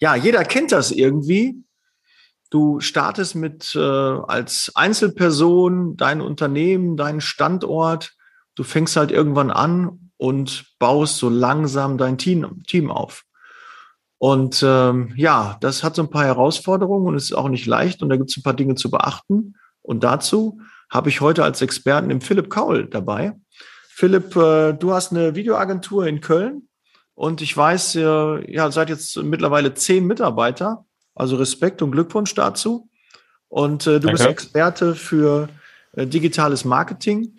ja, jeder kennt das irgendwie. Du startest mit äh, als Einzelperson dein Unternehmen, deinen Standort. Du fängst halt irgendwann an und baust so langsam dein Team, Team auf. Und ähm, ja, das hat so ein paar Herausforderungen und ist auch nicht leicht und da gibt es ein paar Dinge zu beachten. Und dazu habe ich heute als Experten den Philipp Kaul dabei. Philipp, äh, du hast eine Videoagentur in Köln und ich weiß, ihr ja, seid jetzt mittlerweile zehn Mitarbeiter. Also Respekt und Glückwunsch dazu. Und äh, du Danke. bist Experte für äh, digitales Marketing.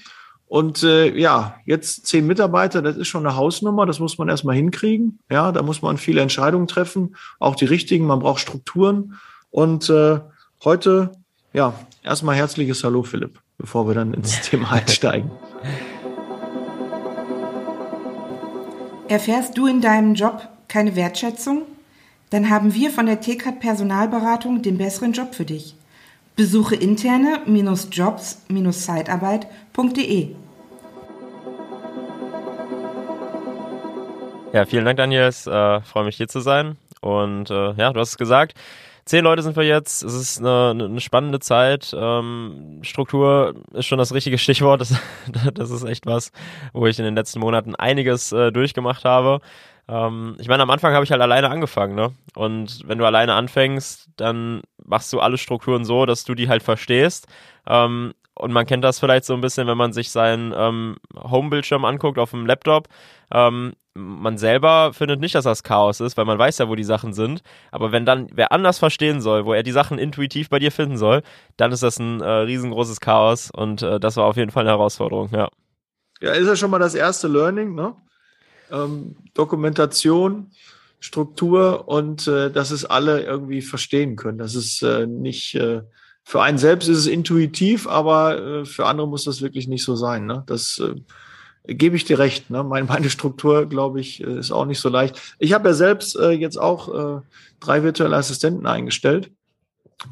Und äh, ja, jetzt zehn Mitarbeiter, das ist schon eine Hausnummer, das muss man erstmal hinkriegen. Ja, da muss man viele Entscheidungen treffen, auch die richtigen, man braucht Strukturen. Und äh, heute, ja, erstmal herzliches Hallo, Philipp, bevor wir dann ins Thema einsteigen. Erfährst du in deinem Job keine Wertschätzung? Dann haben wir von der TCAT Personalberatung den besseren Job für dich. Besuche interne-jobs-zeitarbeit.de. Ja, vielen Dank, Daniel. Ich äh, freue mich, hier zu sein. Und äh, ja, du hast es gesagt. Zehn Leute sind wir jetzt. Es ist eine, eine spannende Zeit. Ähm, Struktur ist schon das richtige Stichwort. Das, das ist echt was, wo ich in den letzten Monaten einiges äh, durchgemacht habe. Ähm, ich meine, am Anfang habe ich halt alleine angefangen, ne? Und wenn du alleine anfängst, dann machst du alle Strukturen so, dass du die halt verstehst. Ähm, und man kennt das vielleicht so ein bisschen, wenn man sich seinen ähm, Home-Bildschirm anguckt auf dem Laptop. Ähm, man selber findet nicht, dass das Chaos ist, weil man weiß ja, wo die Sachen sind. Aber wenn dann wer anders verstehen soll, wo er die Sachen intuitiv bei dir finden soll, dann ist das ein äh, riesengroßes Chaos und äh, das war auf jeden Fall eine Herausforderung, ja. Ja, ist ja schon mal das erste Learning, ne? Ähm, Dokumentation, Struktur und äh, dass es alle irgendwie verstehen können. Das ist äh, nicht äh, für einen selbst ist es intuitiv, aber äh, für andere muss das wirklich nicht so sein. Ne? Das äh, gebe ich dir recht. Ne? Meine, meine Struktur, glaube ich, äh, ist auch nicht so leicht. Ich habe ja selbst äh, jetzt auch äh, drei virtuelle Assistenten eingestellt,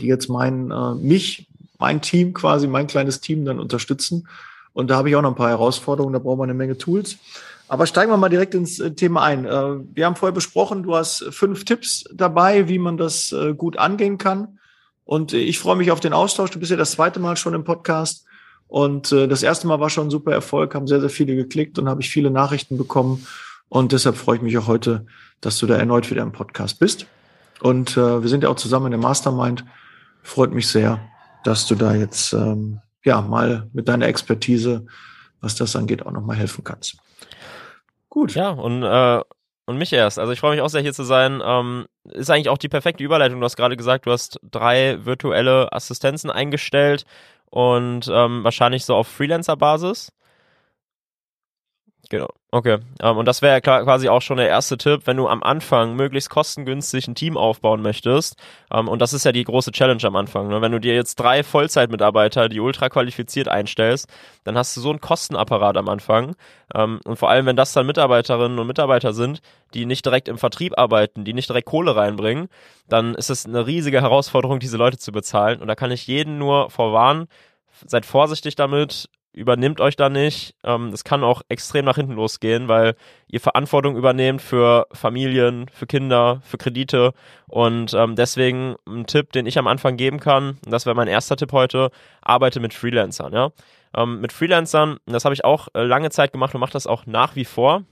die jetzt mein, äh, mich, mein Team quasi, mein kleines Team dann unterstützen. Und da habe ich auch noch ein paar Herausforderungen, da brauchen wir eine Menge Tools. Aber steigen wir mal direkt ins Thema ein. Wir haben vorher besprochen, du hast fünf Tipps dabei, wie man das gut angehen kann. Und ich freue mich auf den Austausch. Du bist ja das zweite Mal schon im Podcast. Und äh, das erste Mal war schon ein super Erfolg, haben sehr, sehr viele geklickt und habe ich viele Nachrichten bekommen. Und deshalb freue ich mich auch heute, dass du da erneut wieder im Podcast bist. Und äh, wir sind ja auch zusammen in der Mastermind. Freut mich sehr, dass du da jetzt ähm, ja mal mit deiner Expertise, was das angeht, auch nochmal helfen kannst. Gut. Ja, und äh, und mich erst. Also ich freue mich auch sehr hier zu sein. Ähm, ist eigentlich auch die perfekte Überleitung. Du hast gerade gesagt, du hast drei virtuelle Assistenzen eingestellt und ähm, wahrscheinlich so auf Freelancer-Basis. Genau. Okay. Um, ähm, und das wäre quasi auch schon der erste Tipp, wenn du am Anfang möglichst kostengünstig ein Team aufbauen möchtest. Um, ähm, und das ist ja die große Challenge am Anfang. Ne? Wenn du dir jetzt drei Vollzeitmitarbeiter, die ultra qualifiziert einstellst, dann hast du so einen Kostenapparat am Anfang. Um, ähm, und vor allem, wenn das dann Mitarbeiterinnen und Mitarbeiter sind, die nicht direkt im Vertrieb arbeiten, die nicht direkt Kohle reinbringen, dann ist es eine riesige Herausforderung, diese Leute zu bezahlen. Und da kann ich jeden nur vorwarnen, seid vorsichtig damit, übernimmt euch da nicht. Ähm, das kann auch extrem nach hinten losgehen, weil ihr Verantwortung übernehmt für Familien, für Kinder, für Kredite. Und ähm, deswegen ein Tipp, den ich am Anfang geben kann, und das wäre mein erster Tipp heute, arbeite mit Freelancern. Ja? Ähm, mit Freelancern, das habe ich auch äh, lange Zeit gemacht und mache das auch nach wie vor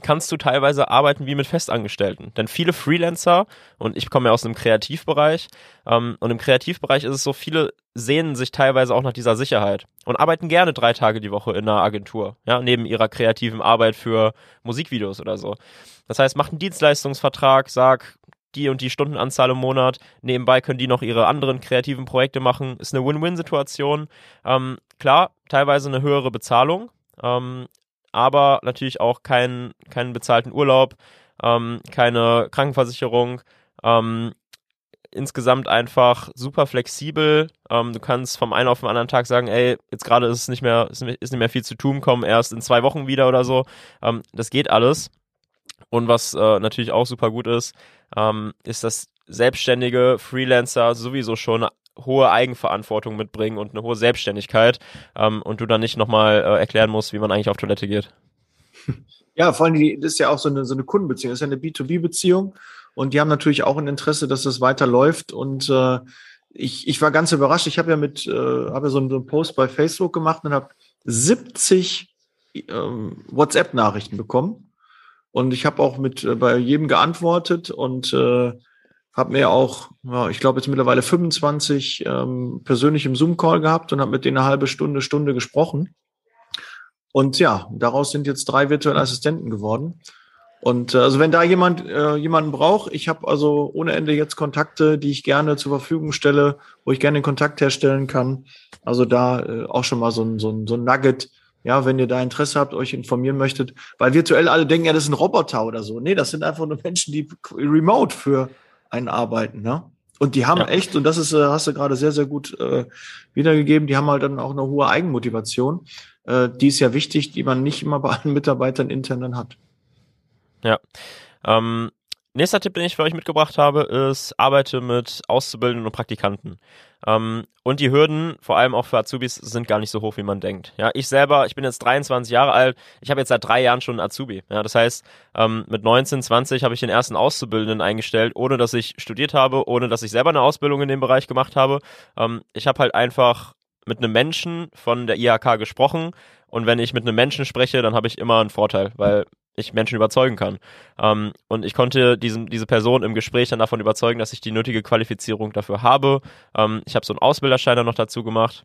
kannst du teilweise arbeiten wie mit Festangestellten. Denn viele Freelancer, und ich komme ja aus einem Kreativbereich, ähm, und im Kreativbereich ist es so, viele sehnen sich teilweise auch nach dieser Sicherheit und arbeiten gerne drei Tage die Woche in einer Agentur, ja, neben ihrer kreativen Arbeit für Musikvideos oder so. Das heißt, mach einen Dienstleistungsvertrag, sag, die und die Stundenanzahl im Monat. Nebenbei können die noch ihre anderen kreativen Projekte machen. Ist eine Win-Win-Situation. Ähm, klar, teilweise eine höhere Bezahlung, ähm, aber natürlich auch keinen keinen bezahlten Urlaub, ähm, keine Krankenversicherung. Ähm, insgesamt einfach super flexibel. Ähm, du kannst vom einen auf den anderen Tag sagen, ey, jetzt gerade ist es nicht mehr, ist nicht mehr viel zu tun, komm erst in zwei Wochen wieder oder so. Ähm, das geht alles. Und was äh, natürlich auch super gut ist, ähm, ist, dass selbstständige Freelancer sowieso schon hohe Eigenverantwortung mitbringen und eine hohe Selbstständigkeit ähm, und du dann nicht nochmal äh, erklären musst, wie man eigentlich auf Toilette geht. Ja, vor allem, das ist ja auch so eine, so eine Kundenbeziehung, das ist ja eine B2B-Beziehung und die haben natürlich auch ein Interesse, dass das weiterläuft und äh, ich, ich war ganz überrascht. Ich habe ja mit, äh, habe ja so einen, Post bei Facebook gemacht und habe 70 ähm, WhatsApp-Nachrichten bekommen. Und ich habe auch mit äh, bei jedem geantwortet und äh, habe mir auch, ja, ich glaube jetzt mittlerweile 25 ähm, persönlich im Zoom-Call gehabt und habe mit denen eine halbe Stunde, Stunde gesprochen. Und ja, daraus sind jetzt drei virtuelle Assistenten geworden. Und äh, also wenn da jemand äh, jemanden braucht, ich habe also ohne Ende jetzt Kontakte, die ich gerne zur Verfügung stelle, wo ich gerne den Kontakt herstellen kann. Also da äh, auch schon mal so ein, so, ein, so ein Nugget, ja, wenn ihr da Interesse habt, euch informieren möchtet, weil virtuell alle denken, ja, das ist ein Roboter oder so. Nee, das sind einfach nur Menschen, die remote für einen arbeiten, ne? Und die haben ja. echt, und das ist, äh, hast du gerade sehr, sehr gut äh, wiedergegeben, die haben halt dann auch eine hohe Eigenmotivation. Äh, die ist ja wichtig, die man nicht immer bei allen Mitarbeitern intern dann hat. Ja. Ähm, nächster Tipp, den ich für euch mitgebracht habe, ist, arbeite mit Auszubildenden und Praktikanten. Ähm, und die Hürden, vor allem auch für Azubis, sind gar nicht so hoch, wie man denkt. Ja, ich selber, ich bin jetzt 23 Jahre alt, ich habe jetzt seit drei Jahren schon einen Azubi. Ja, das heißt, ähm, mit 19, 20 habe ich den ersten Auszubildenden eingestellt, ohne dass ich studiert habe, ohne dass ich selber eine Ausbildung in dem Bereich gemacht habe. Ähm, ich habe halt einfach mit einem Menschen von der IHK gesprochen und wenn ich mit einem Menschen spreche, dann habe ich immer einen Vorteil, weil ich Menschen überzeugen kann. Ähm, und ich konnte diesen, diese Person im Gespräch dann davon überzeugen, dass ich die nötige Qualifizierung dafür habe. Ähm, ich habe so einen Ausbilderschein dann noch dazu gemacht.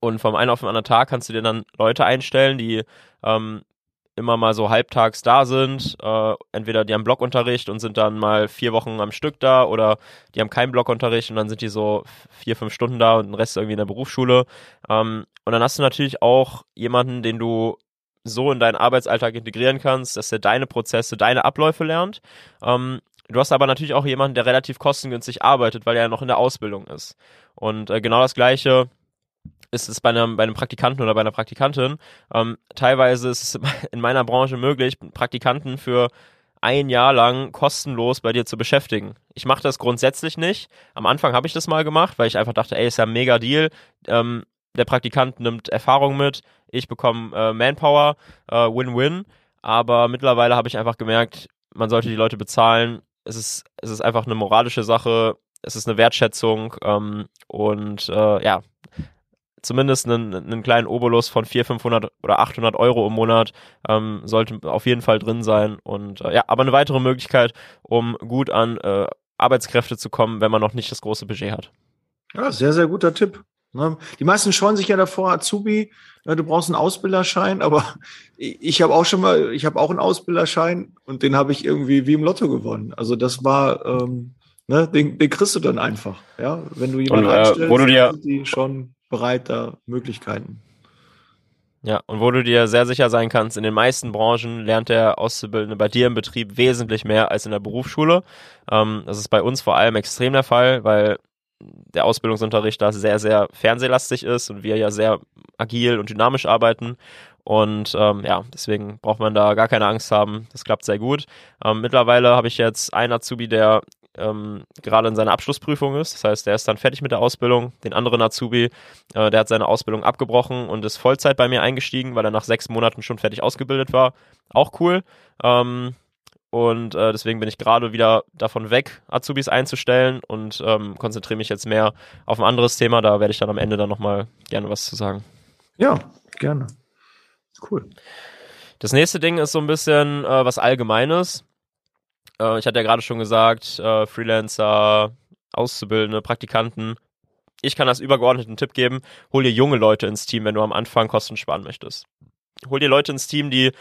Und vom einen auf den anderen Tag kannst du dir dann Leute einstellen, die ähm, immer mal so halbtags da sind. Äh, entweder die haben Blockunterricht und sind dann mal vier Wochen am Stück da oder die haben keinen Blockunterricht und dann sind die so vier, fünf Stunden da und den Rest irgendwie in der Berufsschule. Ähm, und dann hast du natürlich auch jemanden, den du so in deinen Arbeitsalltag integrieren kannst, dass er deine Prozesse, deine Abläufe lernt. Ähm, du hast aber natürlich auch jemanden, der relativ kostengünstig arbeitet, weil er ja noch in der Ausbildung ist. Und äh, genau das Gleiche ist es bei einem, bei einem Praktikanten oder bei einer Praktikantin. Ähm, teilweise ist es in meiner Branche möglich, Praktikanten für ein Jahr lang kostenlos bei dir zu beschäftigen. Ich mache das grundsätzlich nicht. Am Anfang habe ich das mal gemacht, weil ich einfach dachte, ey, ist ja ein mega Deal. Ähm, der Praktikant nimmt Erfahrung mit, ich bekomme äh, Manpower, äh, Win-Win. Aber mittlerweile habe ich einfach gemerkt, man sollte die Leute bezahlen. Es ist, es ist einfach eine moralische Sache, es ist eine Wertschätzung ähm, und äh, ja, zumindest einen, einen kleinen Obolus von 400, 500 oder 800 Euro im Monat ähm, sollte auf jeden Fall drin sein. Und äh, ja, aber eine weitere Möglichkeit, um gut an äh, Arbeitskräfte zu kommen, wenn man noch nicht das große Budget hat. Ja, sehr, sehr guter Tipp. Ne? Die meisten scheuen sich ja davor, Azubi, du brauchst einen Ausbilderschein, aber ich habe auch schon mal, ich habe auch einen Ausbilderschein und den habe ich irgendwie wie im Lotto gewonnen. Also das war, ähm, ne, den, den kriegst du dann einfach, ja, wenn du jemanden und, äh, wo du dir, die schon bereit da Möglichkeiten. Ja, und wo du dir sehr sicher sein kannst, in den meisten Branchen lernt der Auszubildende bei dir im Betrieb wesentlich mehr als in der Berufsschule. Ähm, das ist bei uns vor allem extrem der Fall, weil der Ausbildungsunterricht da sehr, sehr fernsehlastig ist und wir ja sehr agil und dynamisch arbeiten. Und ähm, ja, deswegen braucht man da gar keine Angst haben. Das klappt sehr gut. Ähm, mittlerweile habe ich jetzt einen Azubi, der ähm, gerade in seiner Abschlussprüfung ist. Das heißt, der ist dann fertig mit der Ausbildung. Den anderen Azubi, äh, der hat seine Ausbildung abgebrochen und ist Vollzeit bei mir eingestiegen, weil er nach sechs Monaten schon fertig ausgebildet war. Auch cool. Ähm, und äh, deswegen bin ich gerade wieder davon weg, Azubis einzustellen und ähm, konzentriere mich jetzt mehr auf ein anderes Thema. Da werde ich dann am Ende dann nochmal gerne was zu sagen. Ja, gerne. Cool. Das nächste Ding ist so ein bisschen äh, was Allgemeines. Äh, ich hatte ja gerade schon gesagt, äh, Freelancer, Auszubildende, Praktikanten. Ich kann als übergeordneten Tipp geben, hol dir junge Leute ins Team, wenn du am Anfang Kosten sparen möchtest. Hol dir Leute ins Team, die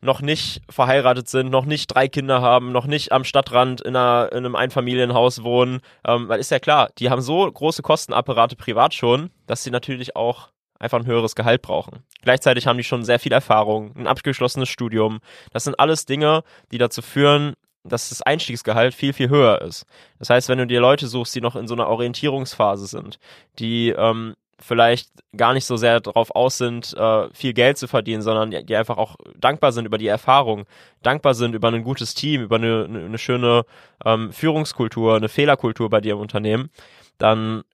noch nicht verheiratet sind, noch nicht drei Kinder haben, noch nicht am Stadtrand in, einer, in einem Einfamilienhaus wohnen, ähm, weil ist ja klar, die haben so große Kostenapparate privat schon, dass sie natürlich auch einfach ein höheres Gehalt brauchen. Gleichzeitig haben die schon sehr viel Erfahrung, ein abgeschlossenes Studium. Das sind alles Dinge, die dazu führen, dass das Einstiegsgehalt viel, viel höher ist. Das heißt, wenn du dir Leute suchst, die noch in so einer Orientierungsphase sind, die ähm, vielleicht gar nicht so sehr darauf aus sind, äh, viel Geld zu verdienen, sondern die, einfach auch dankbar sind über die Erfahrung, dankbar sind über ein gutes Team, über eine, eine schöne ähm, Führungskultur, eine Fehlerkultur bei dir im Unternehmen, dann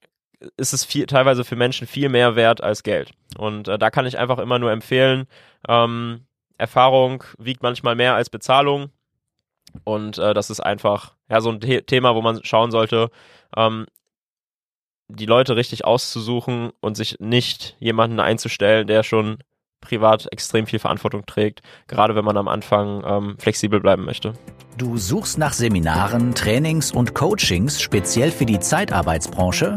ist es viel, teilweise für Menschen viel mehr wert als Geld. Und äh, da kann ich einfach immer nur empfehlen, ähm, Erfahrung wiegt manchmal mehr als Bezahlung. Und äh, das ist einfach ja so ein The Thema, wo man schauen sollte, ähm, die Leute richtig auszusuchen und sich nicht jemanden einzustellen, der schon privat extrem viel Verantwortung trägt, gerade wenn man am Anfang ähm, flexibel bleiben möchte. Du suchst nach Seminaren, Trainings und Coachings speziell für die Zeitarbeitsbranche?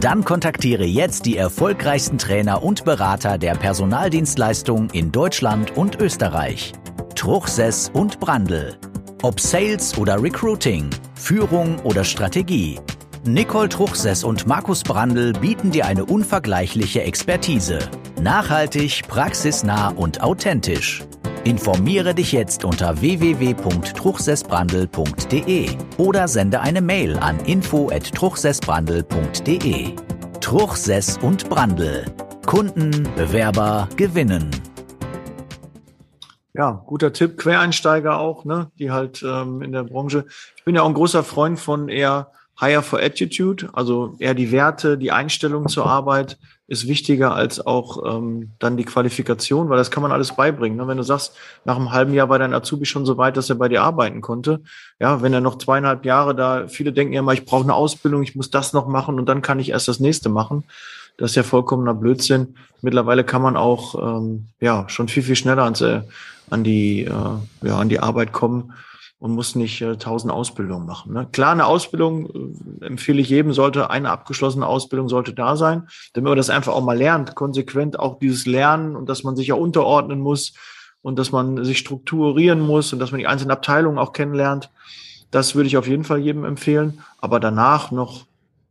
Dann kontaktiere jetzt die erfolgreichsten Trainer und Berater der Personaldienstleistung in Deutschland und Österreich. Truchsess und Brandl. Ob Sales oder Recruiting, Führung oder Strategie. Nicole Truchsess und Markus Brandl bieten dir eine unvergleichliche Expertise. Nachhaltig, praxisnah und authentisch. Informiere dich jetzt unter www.truchsessbrandel.de oder sende eine Mail an info@truchsessbrandel.de. Truchsess und Brandel. Kunden, Bewerber gewinnen. Ja, guter Tipp. Quereinsteiger auch, ne, die halt ähm, in der Branche. Ich bin ja auch ein großer Freund von eher Higher for Attitude, also eher die Werte, die Einstellung zur Arbeit ist wichtiger als auch ähm, dann die Qualifikation, weil das kann man alles beibringen. Ne? Wenn du sagst, nach einem halben Jahr war dein Azubi schon so weit, dass er bei dir arbeiten konnte, ja, wenn er noch zweieinhalb Jahre da, viele denken ja immer, ich brauche eine Ausbildung, ich muss das noch machen und dann kann ich erst das nächste machen. Das ist ja vollkommener Blödsinn. Mittlerweile kann man auch ähm, ja schon viel viel schneller ans, äh, an die äh, ja an die Arbeit kommen und muss nicht äh, tausend äh, Ausbildungen machen. Ne? Klar, eine Ausbildung äh, empfehle ich jedem, sollte eine abgeschlossene Ausbildung sollte da sein, damit man das einfach auch mal lernt, konsequent auch dieses Lernen und dass man sich ja unterordnen muss und dass man sich strukturieren muss und dass man die einzelnen Abteilungen auch kennenlernt. Das würde ich auf jeden Fall jedem empfehlen. Aber danach noch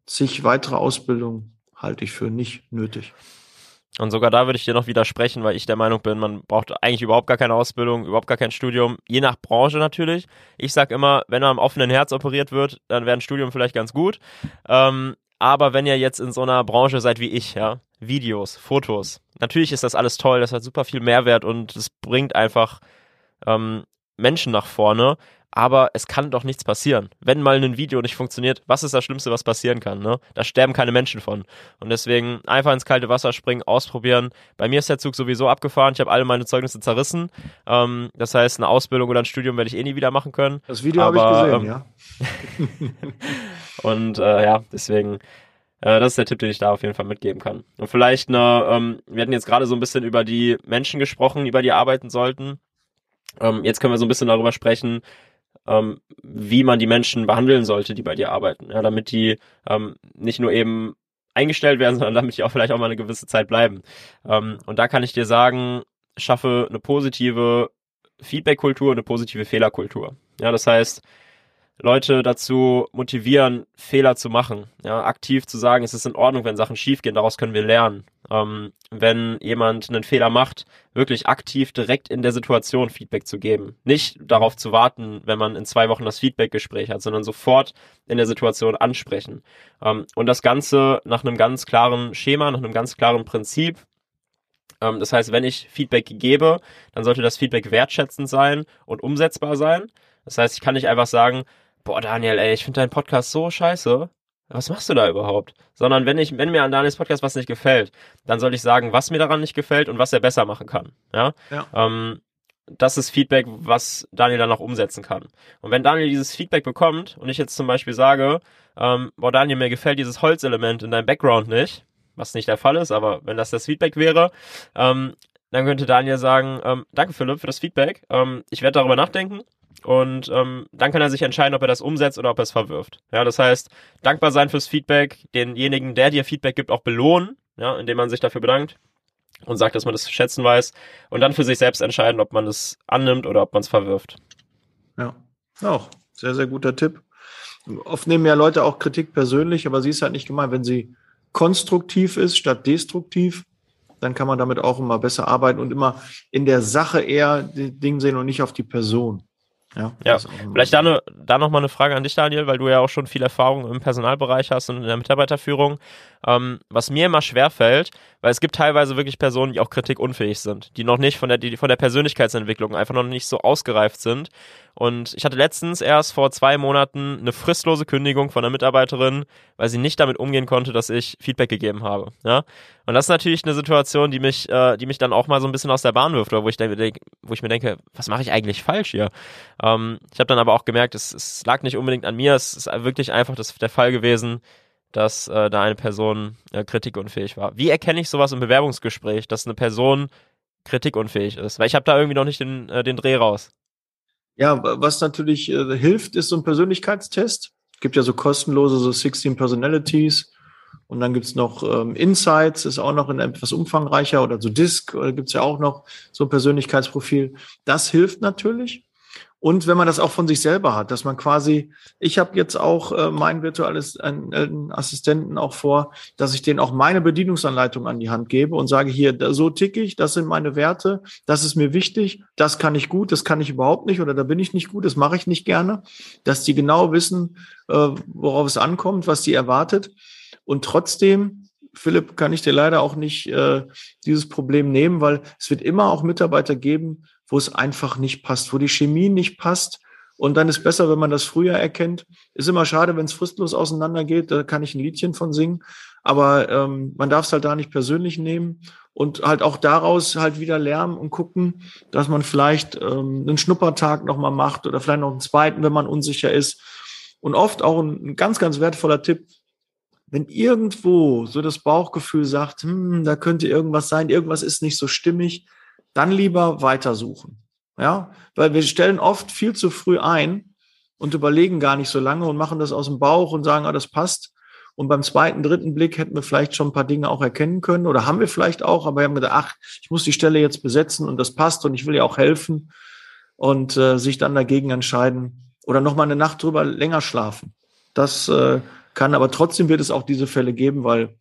zig weitere Ausbildungen halte ich für nicht nötig. Und sogar da würde ich dir noch widersprechen, weil ich der Meinung bin, man braucht eigentlich überhaupt gar keine Ausbildung, überhaupt gar kein Studium, je nach Branche natürlich. Ich sag immer, wenn er am offenen Herz operiert wird, dann wäre ein Studium vielleicht ganz gut. Ähm, aber wenn ihr jetzt in so einer Branche seid wie ich, ja, Videos, Fotos, natürlich ist das alles toll, das hat super viel Mehrwert und es bringt einfach ähm, Menschen nach vorne aber es kann doch nichts passieren. Wenn mal ein Video nicht funktioniert, was ist das Schlimmste, was passieren kann? Ne? Da sterben keine Menschen von. Und deswegen einfach ins kalte Wasser springen, ausprobieren. Bei mir ist der Zug sowieso abgefahren. Ich habe alle meine Zeugnisse zerrissen. Ähm, das heißt, eine Ausbildung oder ein Studium werde ich eh nie wieder machen können. Das Video habe ich gesehen, ähm, ja. und äh, ja, deswegen äh, das ist der Tipp, den ich da auf jeden Fall mitgeben kann. Und vielleicht eine, ähm, wir hatten jetzt gerade so ein bisschen über die Menschen gesprochen, über die arbeiten sollten. Ähm, jetzt können wir so ein bisschen darüber sprechen, ähm, wie man die Menschen behandeln sollte, die bei dir arbeiten, ja, damit die ähm, nicht nur eben eingestellt werden, sondern damit die auch vielleicht auch mal eine gewisse Zeit bleiben. Ähm, und da kann ich dir sagen, schaffe eine positive Feedback-Kultur, eine positive Fehlerkultur. Ja, das heißt, Leute dazu motivieren, Fehler zu machen. Ja, aktiv zu sagen, es ist in Ordnung, wenn Sachen schiefgehen, daraus können wir lernen. Ähm, wenn jemand einen Fehler macht, wirklich aktiv direkt in der Situation Feedback zu geben. Nicht darauf zu warten, wenn man in zwei Wochen das Feedbackgespräch hat, sondern sofort in der Situation ansprechen. Ähm, und das Ganze nach einem ganz klaren Schema, nach einem ganz klaren Prinzip. Ähm, das heißt, wenn ich Feedback gebe, dann sollte das Feedback wertschätzend sein und umsetzbar sein. Das heißt, ich kann nicht einfach sagen, boah, Daniel, ey, ich finde deinen Podcast so scheiße. Was machst du da überhaupt? Sondern wenn ich, wenn mir an Daniels Podcast was nicht gefällt, dann soll ich sagen, was mir daran nicht gefällt und was er besser machen kann. Ja. ja. Ähm, das ist Feedback, was Daniel dann auch umsetzen kann. Und wenn Daniel dieses Feedback bekommt und ich jetzt zum Beispiel sage, ähm, boah, Daniel, mir gefällt dieses Holzelement in deinem Background nicht, was nicht der Fall ist, aber wenn das das Feedback wäre, ähm, dann könnte Daniel sagen, ähm, danke Philipp für das Feedback, ähm, ich werde darüber nachdenken und ähm, dann kann er sich entscheiden, ob er das umsetzt oder ob er es verwirft. Ja, das heißt, dankbar sein fürs Feedback, denjenigen, der dir Feedback gibt, auch belohnen, ja, indem man sich dafür bedankt und sagt, dass man das zu schätzen weiß und dann für sich selbst entscheiden, ob man es annimmt oder ob man es verwirft. Ja, auch sehr, sehr guter Tipp. Oft nehmen ja Leute auch Kritik persönlich, aber sie ist halt nicht gemeint, wenn sie konstruktiv ist statt destruktiv, dann kann man damit auch immer besser arbeiten und immer in der Sache eher Dinge sehen und nicht auf die Person. Ja, ja. vielleicht da, ne, da nochmal eine Frage an dich, Daniel, weil du ja auch schon viel Erfahrung im Personalbereich hast und in der Mitarbeiterführung. Ähm, was mir immer schwer fällt, Weil es gibt teilweise wirklich Personen, die auch kritikunfähig sind, die noch nicht von der, die von der Persönlichkeitsentwicklung einfach noch nicht so ausgereift sind. Und ich hatte letztens erst vor zwei Monaten eine fristlose Kündigung von einer Mitarbeiterin, weil sie nicht damit umgehen konnte, dass ich Feedback gegeben habe. Ja? Und das ist natürlich eine Situation, die mich, äh, die mich dann auch mal so ein bisschen aus der Bahn wirft, oder wo ich, denke, wo ich mir denke, was mache ich eigentlich falsch hier? Ähm, ich habe dann aber auch gemerkt, es, es lag nicht unbedingt an mir, es ist wirklich einfach das, der Fall gewesen, dass äh, da eine Person äh, kritikunfähig war. Wie erkenne ich sowas im Bewerbungsgespräch, dass eine Person kritikunfähig ist? Weil ich habe da irgendwie noch nicht den, äh, den Dreh raus. Ja, was natürlich äh, hilft, ist so ein Persönlichkeitstest. Es gibt ja so kostenlose, so 16 Personalities. Und dann gibt's noch ähm, Insights, ist auch noch in etwas umfangreicher oder so Disc, oder gibt's ja auch noch so ein Persönlichkeitsprofil. Das hilft natürlich. Und wenn man das auch von sich selber hat, dass man quasi, ich habe jetzt auch äh, mein virtuelles einen Assistenten auch vor, dass ich denen auch meine Bedienungsanleitung an die Hand gebe und sage, hier, so ticke ich, das sind meine Werte, das ist mir wichtig, das kann ich gut, das kann ich überhaupt nicht oder da bin ich nicht gut, das mache ich nicht gerne, dass die genau wissen, äh, worauf es ankommt, was die erwartet. Und trotzdem Philipp, kann ich dir leider auch nicht äh, dieses Problem nehmen, weil es wird immer auch Mitarbeiter geben, wo es einfach nicht passt, wo die Chemie nicht passt. Und dann ist besser, wenn man das früher erkennt. Ist immer schade, wenn es fristlos auseinandergeht. Da kann ich ein Liedchen von singen. Aber ähm, man darf es halt da nicht persönlich nehmen und halt auch daraus halt wieder lernen und gucken, dass man vielleicht ähm, einen Schnuppertag nochmal macht oder vielleicht noch einen zweiten, wenn man unsicher ist. Und oft auch ein, ein ganz, ganz wertvoller Tipp, wenn irgendwo so das Bauchgefühl sagt, hm, da könnte irgendwas sein, irgendwas ist nicht so stimmig, dann lieber weitersuchen. Ja, weil wir stellen oft viel zu früh ein und überlegen gar nicht so lange und machen das aus dem Bauch und sagen, ah, das passt. Und beim zweiten, dritten Blick hätten wir vielleicht schon ein paar Dinge auch erkennen können oder haben wir vielleicht auch, aber wir haben gedacht, ach, ich muss die Stelle jetzt besetzen und das passt und ich will ja auch helfen und äh, sich dann dagegen entscheiden oder noch mal eine Nacht drüber länger schlafen. Das äh, kann, aber trotzdem wird es auch diese Fälle geben, weil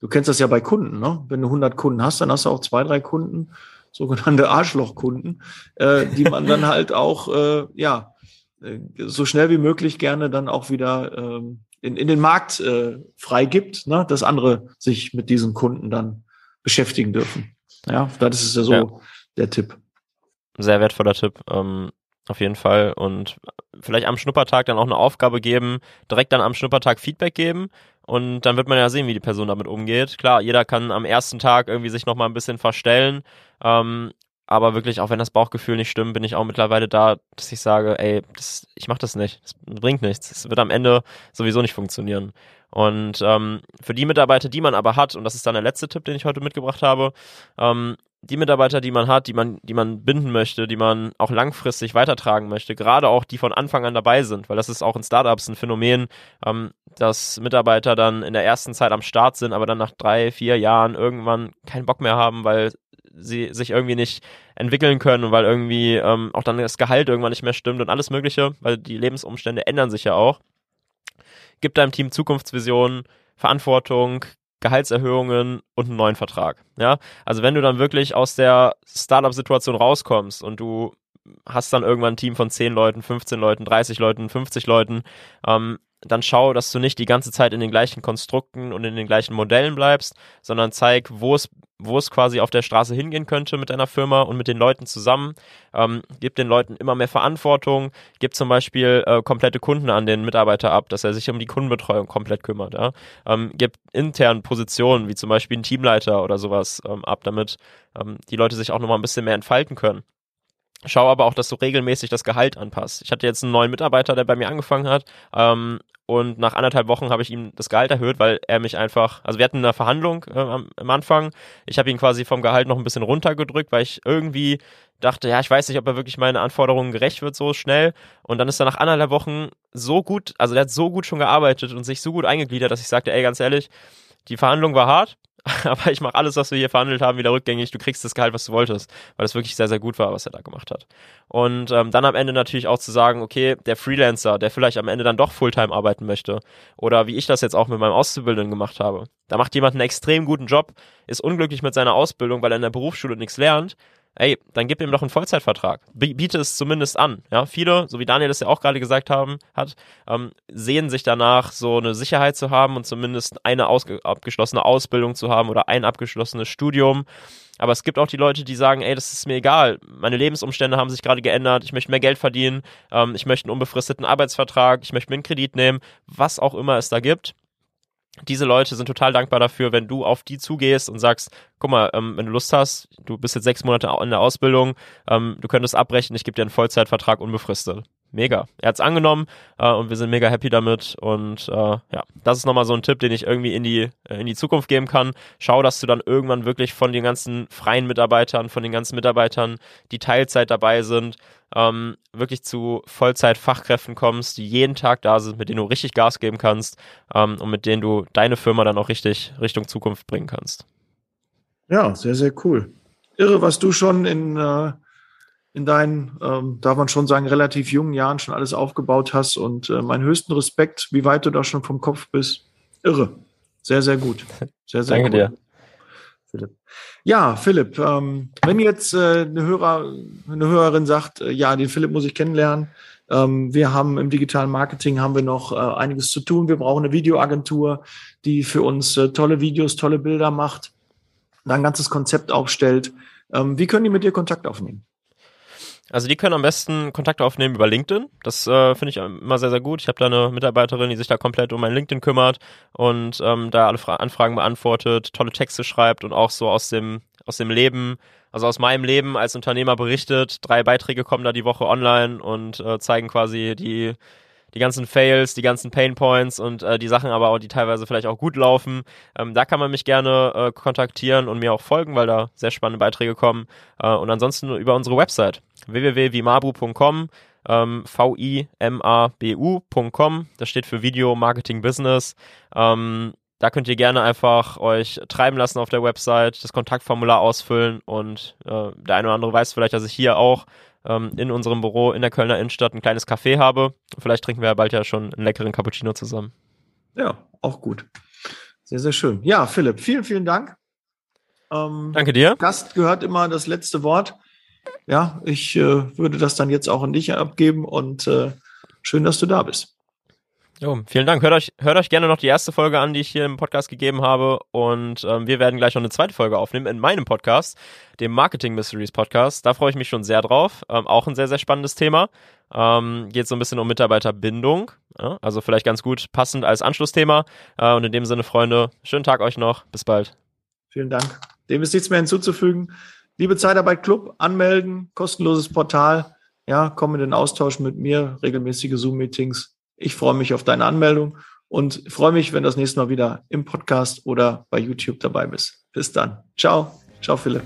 du kennst das ja bei Kunden, ne? Wenn du 100 Kunden hast, dann hast du auch zwei, drei Kunden, sogenannte Arschlochkunden, äh, die man dann halt auch, äh, ja, äh, so schnell wie möglich gerne dann auch wieder ähm, in, in den Markt äh, freigibt, ne, dass andere sich mit diesen Kunden dann beschäftigen dürfen. Ja, das ist ja so ja. der Tipp. Sehr wertvoller Tipp. Ähm, auf jeden Fall. Und vielleicht am Schnuppertag dann auch eine Aufgabe geben, direkt dann am Schnuppertag Feedback geben. Und dann wird man ja sehen, wie die Person damit umgeht. Klar, jeder kann am ersten Tag irgendwie sich nochmal ein bisschen verstellen. Ähm, aber wirklich, auch wenn das Bauchgefühl nicht stimmt, bin ich auch mittlerweile da, dass ich sage, ey, das, ich mach das nicht. Das bringt nichts. Es wird am Ende sowieso nicht funktionieren. Und ähm, für die Mitarbeiter, die man aber hat, und das ist dann der letzte Tipp, den ich heute mitgebracht habe, ähm, die Mitarbeiter, die man hat, die man, die man binden möchte, die man auch langfristig weitertragen möchte, gerade auch die von Anfang an dabei sind, weil das ist auch in Startups ein Phänomen, ähm, dass Mitarbeiter dann in der ersten Zeit am Start sind, aber dann nach drei, vier Jahren irgendwann keinen Bock mehr haben, weil sie sich irgendwie nicht entwickeln können und weil irgendwie ähm, auch dann das Gehalt irgendwann nicht mehr stimmt und alles Mögliche, weil die Lebensumstände ändern sich ja auch. Gibt deinem Team Zukunftsvisionen, Verantwortung, Gehaltserhöhungen und einen neuen Vertrag. Ja, also wenn du dann wirklich aus der Startup-Situation rauskommst und du hast dann irgendwann ein Team von 10 Leuten, 15 Leuten, 30 Leuten, 50 Leuten, ähm, dann schau, dass du nicht die ganze Zeit in den gleichen Konstrukten und in den gleichen Modellen bleibst, sondern zeig, wo es wo es quasi auf der Straße hingehen könnte mit deiner Firma und mit den Leuten zusammen. Ähm, gib den Leuten immer mehr Verantwortung, gib zum Beispiel äh, komplette Kunden an den Mitarbeiter ab, dass er sich um die Kundenbetreuung komplett kümmert. Ja? Ähm, gib intern Positionen, wie zum Beispiel ein Teamleiter oder sowas ähm, ab, damit ähm, die Leute sich auch nochmal ein bisschen mehr entfalten können. Schau aber auch, dass du regelmäßig das Gehalt anpasst. Ich hatte jetzt einen neuen Mitarbeiter, der bei mir angefangen hat. Ähm, und nach anderthalb Wochen habe ich ihm das Gehalt erhöht, weil er mich einfach, also wir hatten eine Verhandlung äh, am, am, Anfang. Ich habe ihn quasi vom Gehalt noch ein bisschen runtergedrückt, weil ich irgendwie dachte, ja, ich weiß nicht, ob er wirklich meinen Anforderungen gerecht wird so schnell. Und dann ist er nach anderthalb Wochen so gut, also der hat so gut schon gearbeitet und sich so gut eingegliedert, dass ich sagte, ey, ganz ehrlich, die Verhandlung war hart, aber ich mache alles, was wir hier verhandelt haben, wieder rückgängig. Du kriegst das Gehalt, was du wolltest, weil das wirklich sehr, sehr gut war, was er da gemacht hat. Und ähm, dann am Ende natürlich auch zu sagen, okay, der Freelancer, der vielleicht am Ende dann doch Fulltime arbeiten möchte, oder wie ich das jetzt auch mit meinem Auszubildenden gemacht habe. Da macht jemand einen extrem guten Job, ist unglücklich mit seiner Ausbildung, weil er in der Berufsschule nichts lernt, ey, dann gib ihm doch einen Vollzeitvertrag. Biete es zumindest an. Ja, viele, so wie Daniel das ja auch gerade gesagt haben, hat, ähm, sehen sich danach, so eine Sicherheit zu haben und zumindest eine abgeschlossene Ausbildung zu haben oder ein abgeschlossenes Studium. Aber es gibt auch die Leute, die sagen, ey, das ist mir egal. Meine Lebensumstände haben sich gerade geändert. Ich möchte mehr Geld verdienen. Ähm, ich möchte einen unbefristeten Arbeitsvertrag. Ich möchte mir einen Kredit nehmen. Was auch immer es da gibt diese Leute sind total dankbar dafür, wenn du auf die zugehst und sagst, guck mal, ähm, wenn du Lust hast, du bist jetzt sechs Monate in der Ausbildung, ähm, du könntest abbrechen, ich gebe dir einen Vollzeitvertrag unbefristet. Mega. Er hat's angenommen äh, und wir sind mega happy damit. Und äh, ja, das ist nochmal so ein Tipp, den ich irgendwie in die, äh, in die Zukunft geben kann. Schau, dass du dann irgendwann wirklich von den ganzen freien Mitarbeitern, von den ganzen Mitarbeitern, die Teilzeit dabei sind, ähm, wirklich zu Vollzeit-Fachkräften kommst, die jeden Tag da sind, mit denen du richtig Gas geben kannst ähm, und mit denen du deine Firma dann auch richtig Richtung Zukunft bringen kannst. Ja, sehr, sehr cool. Irre, was du schon in, äh, in deinen, ähm, darf man schon sagen, relativ jungen Jahren schon alles aufgebaut hast und äh, meinen höchsten Respekt, wie weit du da schon vom Kopf bist. Irre. Sehr, sehr gut. Sehr, sehr Danke cool. dir. Philipp. Ja, Philipp, ähm, wenn jetzt äh, eine, Hörer, eine Hörerin sagt, äh, ja, den Philipp muss ich kennenlernen, ähm, wir haben im digitalen Marketing haben wir noch äh, einiges zu tun. Wir brauchen eine Videoagentur, die für uns äh, tolle Videos, tolle Bilder macht, ein ganzes Konzept aufstellt. Ähm, wie können die mit dir Kontakt aufnehmen? Also die können am besten Kontakt aufnehmen über LinkedIn. Das äh, finde ich immer sehr, sehr gut. Ich habe da eine Mitarbeiterin, die sich da komplett um mein LinkedIn kümmert und ähm, da alle Fra Anfragen beantwortet, tolle Texte schreibt und auch so aus dem, aus dem Leben, also aus meinem Leben als Unternehmer berichtet. Drei Beiträge kommen da die Woche online und äh, zeigen quasi die die ganzen Fails, die ganzen Pain Points und äh, die Sachen aber auch, die teilweise vielleicht auch gut laufen. Ähm, da kann man mich gerne äh, kontaktieren und mir auch folgen, weil da sehr spannende Beiträge kommen. Äh, und ansonsten über unsere Website www.vimabu.com ähm, V-I-M-A-B-U.com. Das steht für Video Marketing Business. Ähm, da könnt ihr gerne einfach euch treiben lassen auf der Website, das Kontaktformular ausfüllen und äh, der eine oder andere weiß vielleicht, dass ich hier auch ähm, in unserem Büro in der Kölner Innenstadt ein kleines Café habe. Vielleicht trinken wir ja bald ja schon einen leckeren Cappuccino zusammen. Ja, auch gut. Sehr, sehr schön. Ja, Philipp, vielen, vielen Dank. Ähm, Danke dir. Gast gehört immer das letzte Wort. Ja, ich äh, würde das dann jetzt auch an dich abgeben und äh, schön, dass du da bist. Jo, vielen Dank. Hört euch, hört euch gerne noch die erste Folge an, die ich hier im Podcast gegeben habe. Und ähm, wir werden gleich noch eine zweite Folge aufnehmen in meinem Podcast, dem Marketing Mysteries Podcast. Da freue ich mich schon sehr drauf. Ähm, auch ein sehr, sehr spannendes Thema. Ähm, geht so ein bisschen um Mitarbeiterbindung. Ja? Also vielleicht ganz gut passend als Anschlussthema. Äh, und in dem Sinne, Freunde, schönen Tag euch noch. Bis bald. Vielen Dank. Dem ist nichts mehr hinzuzufügen. Liebe Zeitarbeit Club, anmelden, kostenloses Portal. Ja, komm in den Austausch mit mir, regelmäßige Zoom-Meetings ich freue mich auf deine Anmeldung und freue mich, wenn du das nächste Mal wieder im Podcast oder bei YouTube dabei bist. Bis dann. Ciao. Ciao, Philipp.